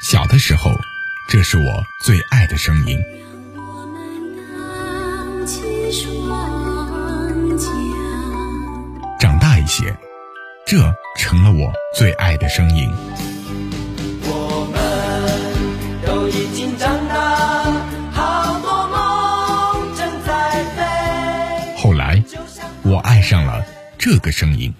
小的时候，这是我最爱的声音。长大一些，这成了我最爱的声音。我们都已经长大，好多梦正在飞。后来，我爱上了这个声音。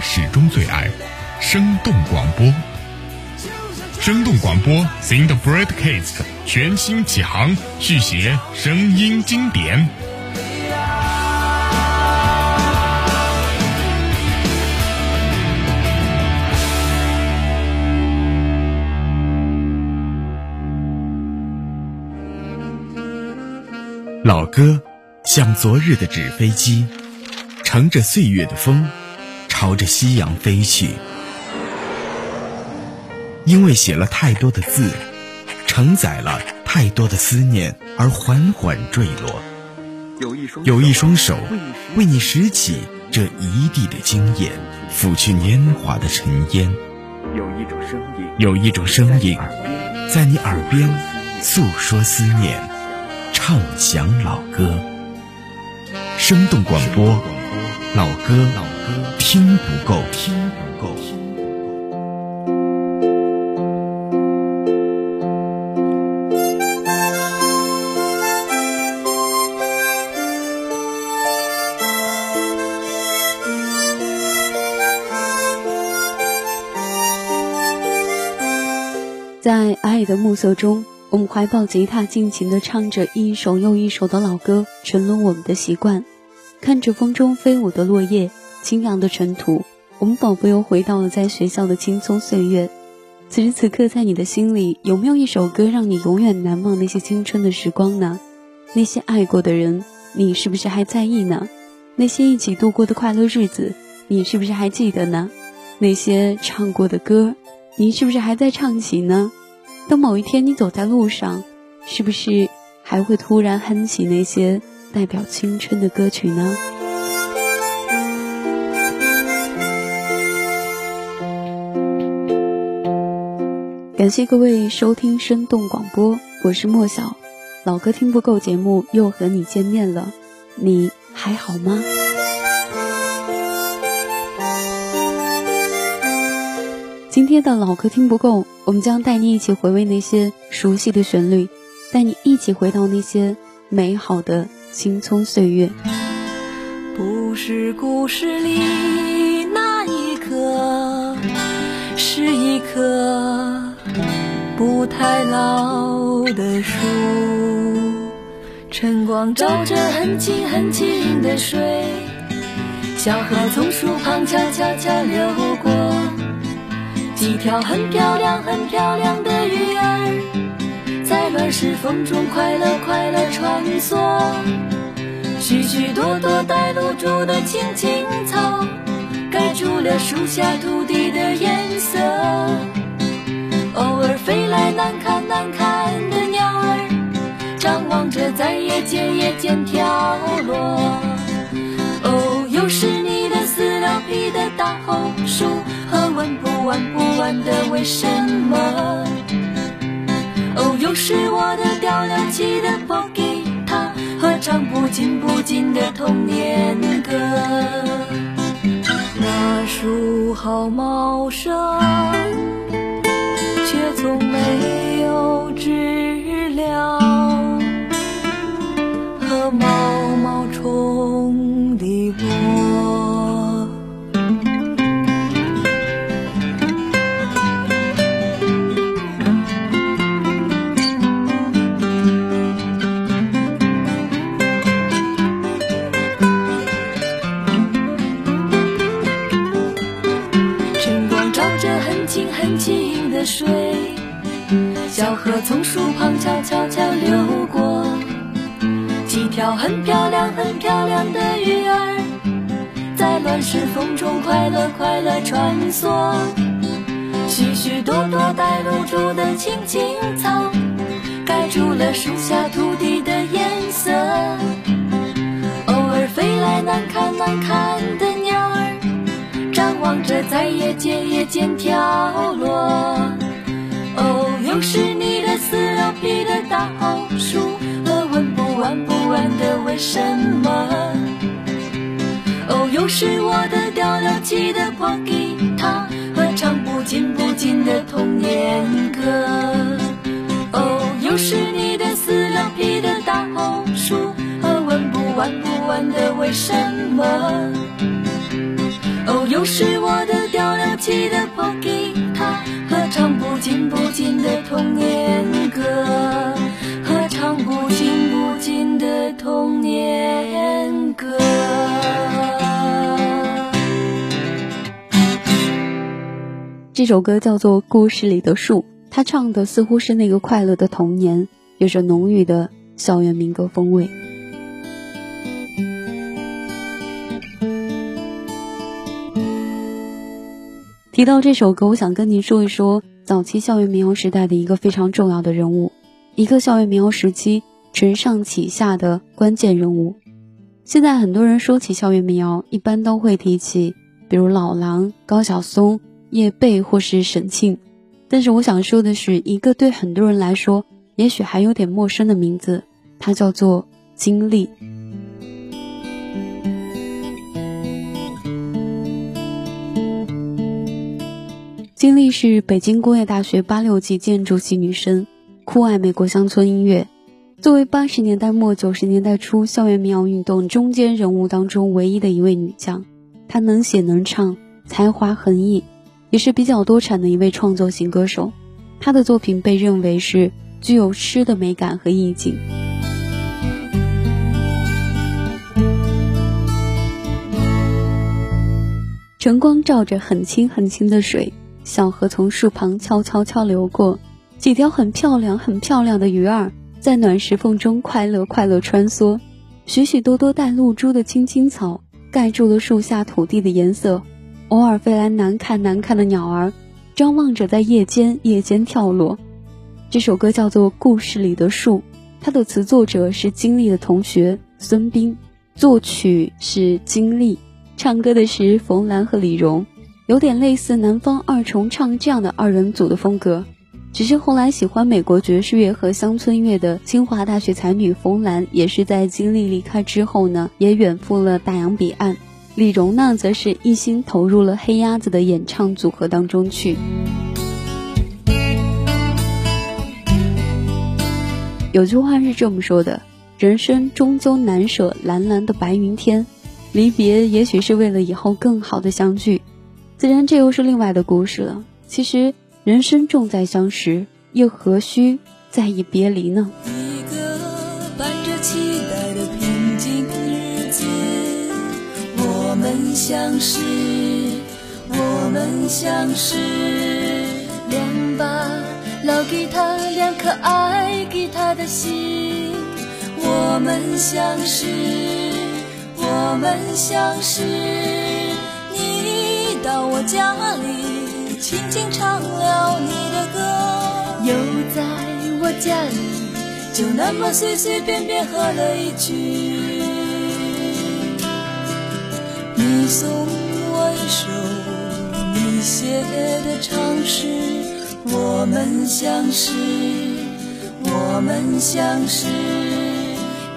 始终最爱生动广播。生动广播 Sing the Broadcast 全新启航，续写声音经典。老歌像昨日的纸飞机，乘着岁月的风，朝着夕阳飞去。因为写了太多的字，承载了太多的思念，而缓缓坠落。有一双手为你拾起这一地的经验，拂去年华的尘烟。有一种声音，有一种声音，在你耳边诉说思念，唱响老歌。生动广播，老歌听不够，听不够。在爱的暮色中，我们怀抱吉他，尽情地唱着一首又一首的老歌，沉沦我们的习惯。看着风中飞舞的落叶，清扬的尘土，我们仿佛又回到了在学校的青葱岁月。此时此刻，在你的心里，有没有一首歌让你永远难忘那些青春的时光呢？那些爱过的人，你是不是还在意呢？那些一起度过的快乐日子，你是不是还记得呢？那些唱过的歌，你是不是还在唱起呢？等某一天你走在路上，是不是还会突然哼起那些代表青春的歌曲呢？感谢各位收听生动广播，我是莫小。老歌听不够节目又和你见面了，你还好吗？今天的老歌听不够，我们将带你一起回味那些熟悉的旋律，带你一起回到那些美好的青葱岁月。不是故事里那一刻，是一棵不太老的树。晨光照着很清很清的水，小河从树旁悄悄悄流过。几条很漂亮、很漂亮的鱼儿，在乱石缝中快乐快乐穿梭。许许多多带露珠的青青草，盖住了树下土地的颜色。飞来难看难看的鸟儿，张望着在夜间夜间跳落。哦，又是你的撕了皮的大红薯。和问不完不完的为什么？哦，又是我的掉了漆的破吉他和唱不尽不尽的童年歌。那树好茂盛，从没有知了和毛毛虫的从树旁悄悄悄流过，几条很漂亮很漂亮的鱼儿，在乱石缝中快乐快乐穿梭。许许多多带露珠的青青草，盖住了树下土地的颜色。偶尔飞来难看难看的鸟儿，张望着在叶间叶间跳落。哦，又是你的撕了皮的大红书，和问不完不完的为什么？哦，又是我的掉了漆的破吉他，和唱不尽不尽的童年歌。哦，又是你的撕了皮的大红书，和问不完不完的为什么？哦，又是我的掉了漆的破吉他，唱不尽不尽的童年歌，和唱不尽不尽的童年歌。这首歌叫做《故事里的树》，他唱的似乎是那个快乐的童年，有着浓郁的校园民歌风味。提到这首歌，我想跟您说一说早期校园民谣时代的一个非常重要的人物，一个校园民谣时期承上启下的关键人物。现在很多人说起校园民谣，一般都会提起，比如老狼、高晓松。叶蓓或是沈庆，但是我想说的是一个对很多人来说也许还有点陌生的名字，它叫做金丽。丁丽是北京工业大学八六级建筑系女生，酷爱美国乡村音乐。作为八十年代末九十年代初校园民谣运动中间人物当中唯一的一位女将，她能写能唱，才华横溢。也是比较多产的一位创作型歌手，她的作品被认为是具有诗的美感和意境。晨光照着很清很清的水，小河从树旁悄悄悄流过，几条很漂亮很漂亮的鱼儿在暖石缝中快乐快乐穿梭，许许多多带露珠的青青草盖住了树下土地的颜色。偶尔飞来难看难看的鸟儿，张望着在夜间夜间跳落。这首歌叫做《故事里的树》，它的词作者是金丽的同学孙斌，作曲是金丽，唱歌的是冯兰和李荣，有点类似南方二重唱这样的二人组的风格。只是后来喜欢美国爵士乐和乡村乐的清华大学才女冯兰，也是在金丽离开之后呢，也远赴了大洋彼岸。李荣呢，则是一心投入了黑鸭子的演唱组合当中去。有句话是这么说的：“人生终究难舍蓝蓝的白云天，离别也许是为了以后更好的相聚。”自然，这又是另外的故事了。其实，人生重在相识，又何须在意别离呢？一个伴着期待的平静日子。我们相识，我们相识，两把老吉他，两颗爱吉他的心。我们相识，我们相识，我家里，轻轻唱了你的歌，又在我家里，就那么随随便便喝了一句。你送我一首你写的长诗，我们相识，我们相识。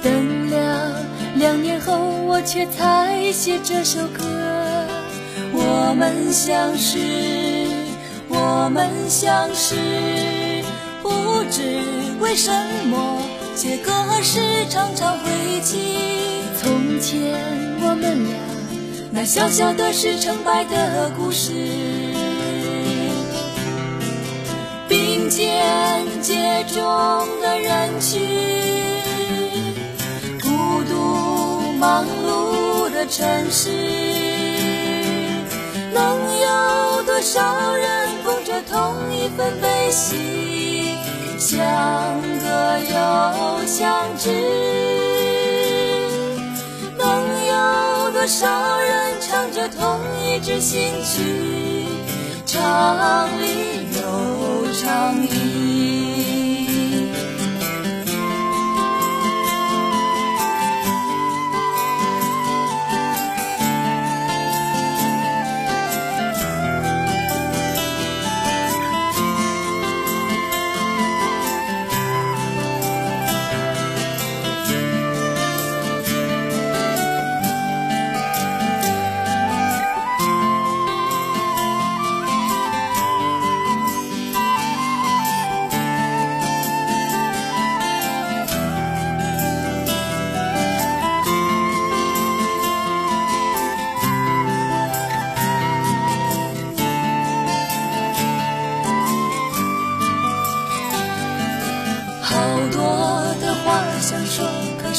等了两年后，我却才写这首歌。我们相识，我们相识，不知为什么，写歌时常常会记从前我们俩。那小小的是成败的故事，并肩接踵的人群，孤独忙碌的城市，能有多少人共着同一份悲喜，相隔又相知？能有多少人唱着同一支新曲，唱里又唱里。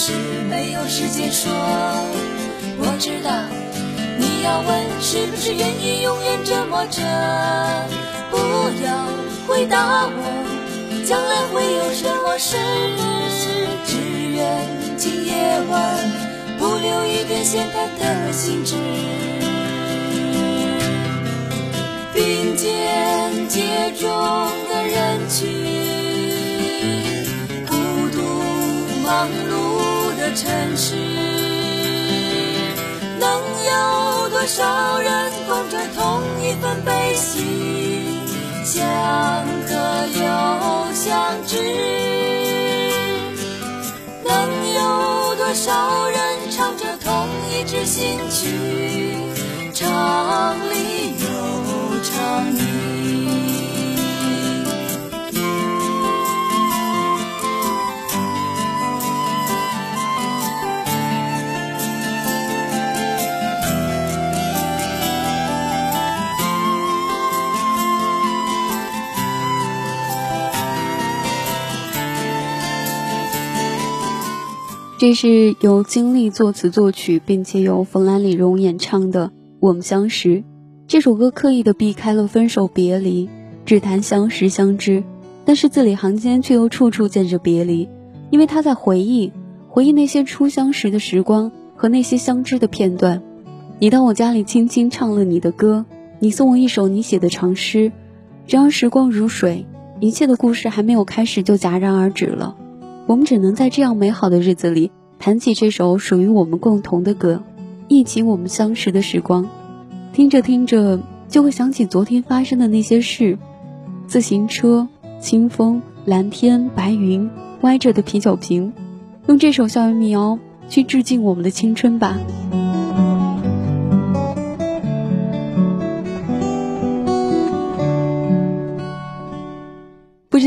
是没有时间说，我知道你要问是不是愿意永远折磨着，不要回答我，将来会有什么事，只愿今夜晚不留一点闲谈的兴致，并肩接踵的人群。忙碌的城市，能有多少人捧着同一份悲喜，相隔又相知？能有多少人唱着同一支新曲，唱离又唱这是由金立作词作曲，并且由冯兰李荣演唱的《我们相识》。这首歌刻意的避开了分手别离，只谈相识相知，但是字里行间却又处处见着别离，因为他在回忆，回忆那些初相识的时光和那些相知的片段。你到我家里轻轻唱了你的歌，你送我一首你写的长诗，然而时光如水，一切的故事还没有开始就戛然而止了。我们只能在这样美好的日子里，弹起这首属于我们共同的歌，忆起我们相识的时光。听着听着，就会想起昨天发生的那些事：自行车、清风、蓝天、白云、歪着的啤酒瓶。用这首校园民谣去致敬我们的青春吧。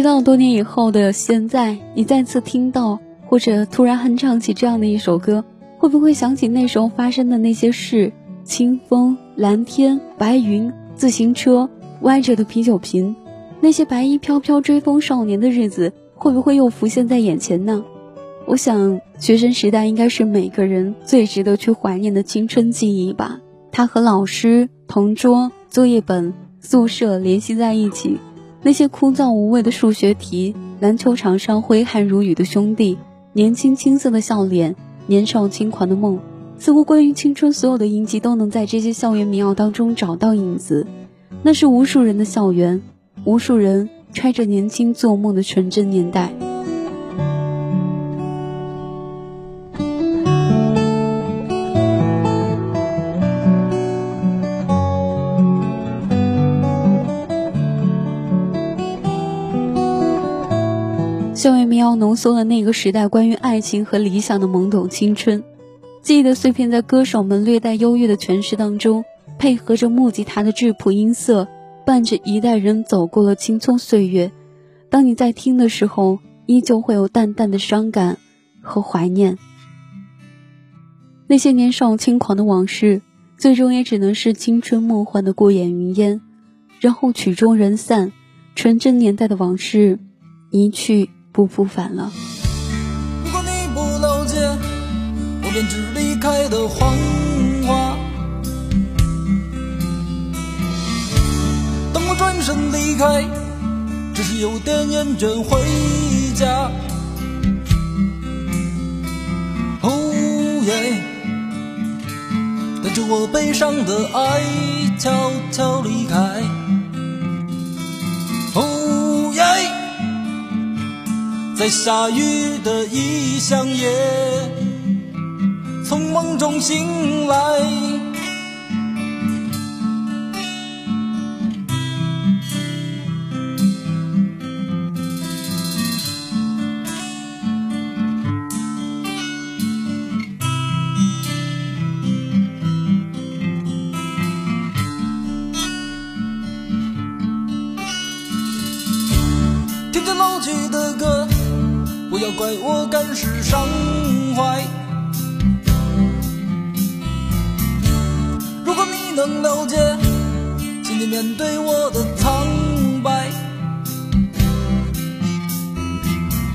知道多年以后的现在，你再次听到或者突然哼唱起这样的一首歌，会不会想起那时候发生的那些事？清风、蓝天、白云、自行车、歪着的啤酒瓶，那些白衣飘飘追风少年的日子，会不会又浮现在眼前呢？我想，学生时代应该是每个人最值得去怀念的青春记忆吧。他和老师、同桌、作业本、宿舍联系在一起。那些枯燥无味的数学题，篮球场上挥汗如雨的兄弟，年轻青涩的笑脸，年少轻狂的梦，似乎关于青春所有的印记都能在这些校园民谣当中找到影子。那是无数人的校园，无数人揣着年轻做梦的纯真年代。要浓缩了那个时代关于爱情和理想的懵懂青春，记忆的碎片在歌手们略带优越的诠释当中，配合着木吉他的质朴音色，伴着一代人走过了青葱岁月。当你在听的时候，依旧会有淡淡的伤感和怀念。那些年少轻狂的往事，最终也只能是青春梦幻的过眼云烟，然后曲终人散，纯真年代的往事一去。不复返了。如果你不了解，我便只离开的谎话。当我转身离开，只是有点厌倦回家。哦耶，带着我悲伤的爱，悄悄离开。在下雨的异乡夜，从梦中醒来。怪我感时伤怀。如果你能了解，请你面对我的苍白。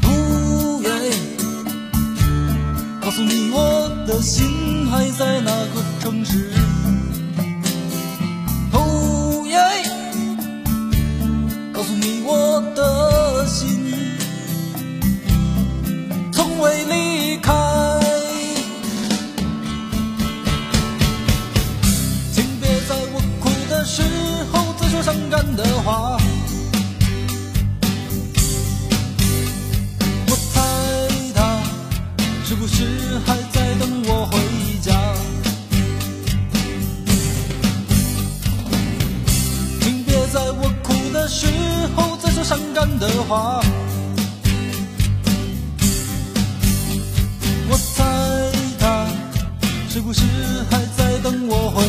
哦耶，告诉你我的心还在哪的话。我猜他是不是还在等我回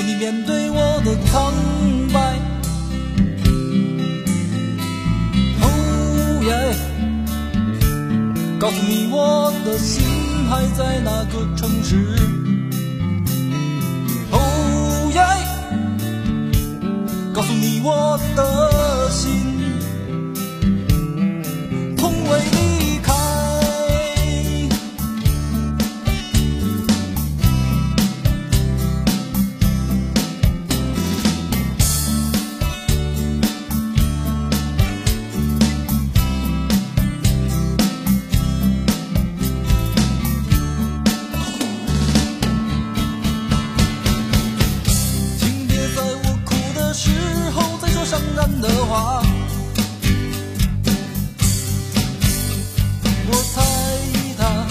请你面对我的苍白。哦耶，告诉你我的心还在哪个城市。哦耶。告诉你我的的话。我猜他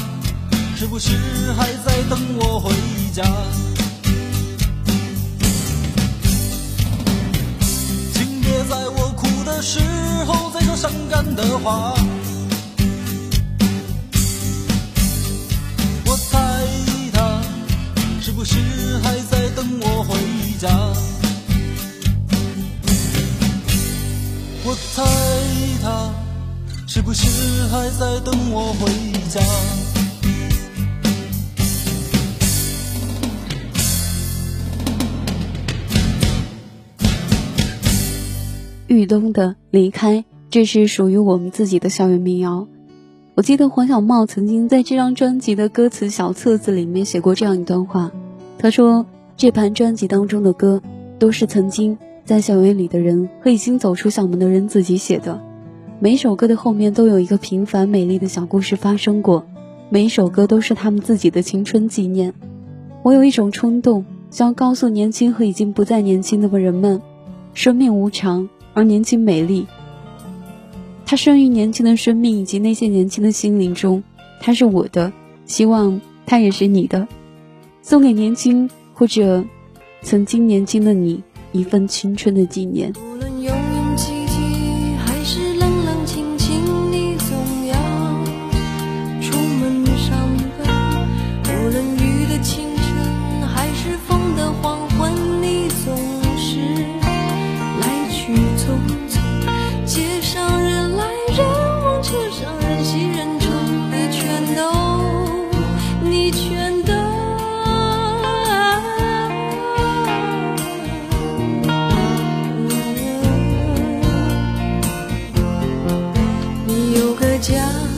是不是还在等我回家？请别在我哭的时候再说伤感的话。我猜他是不是还在等我回家？不是还在等我回家？豫东的离开，这是属于我们自己的校园民谣。我记得黄小茂曾经在这张专辑的歌词小册子里面写过这样一段话，他说：“这盘专辑当中的歌，都是曾经在校园里的人和已经走出校门的人自己写的。每首歌的后面都有一个平凡美丽的小故事发生过，每一首歌都是他们自己的青春纪念。我有一种冲动，想要告诉年轻和已经不再年轻的人们，生命无常。”而年轻美丽，它生于年轻的生命以及那些年轻的心灵中，它是我的，希望它也是你的，送给年轻或者曾经年轻的你一份青春的纪念。家，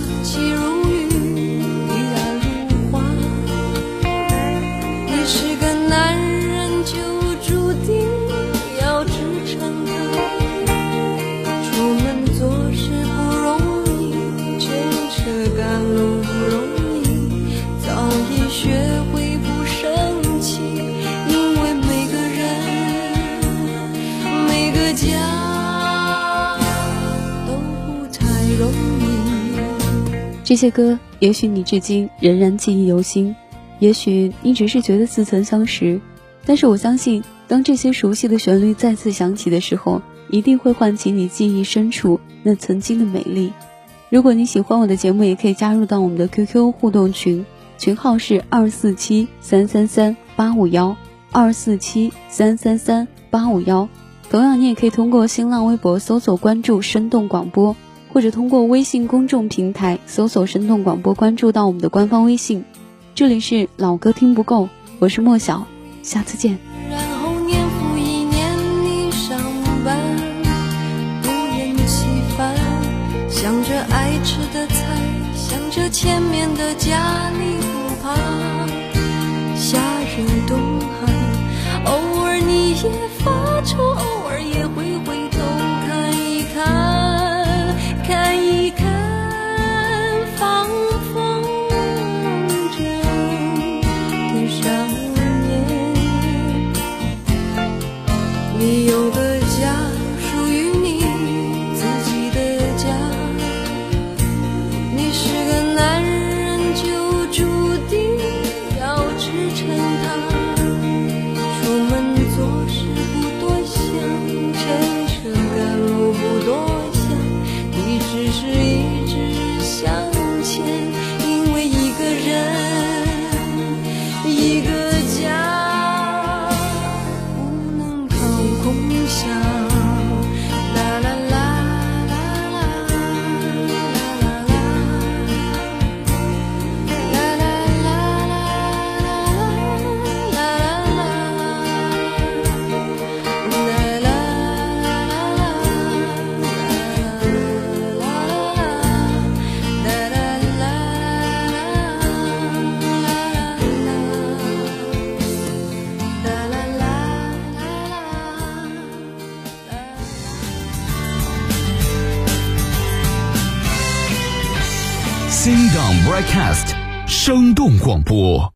这些歌，也许你至今仍然记忆犹新，也许你只是觉得似曾相识，但是我相信，当这些熟悉的旋律再次响起的时候，一定会唤起你记忆深处那曾经的美丽。如果你喜欢我的节目，也可以加入到我们的 QQ 互动群，群号是二四七三三三八五幺二四七三三三八五幺。同样，你也可以通过新浪微博搜索关注“生动广播”，或者通过微信公众平台搜索“生动广播”，关注到我们的官方微信。这里是老歌听不够，我是莫小，下次见。然后年复一年，你上班不厌其烦，想着爱吃的菜，想着前面的家，你不怕夏日冬寒，偶尔你也发愁，广播。